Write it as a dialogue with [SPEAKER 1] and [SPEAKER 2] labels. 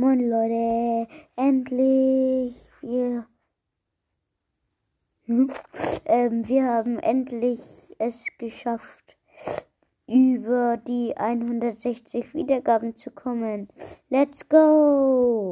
[SPEAKER 1] Moin Leute, endlich wir hm? ähm, wir haben endlich es geschafft, über die 160 Wiedergaben zu kommen. Let's go!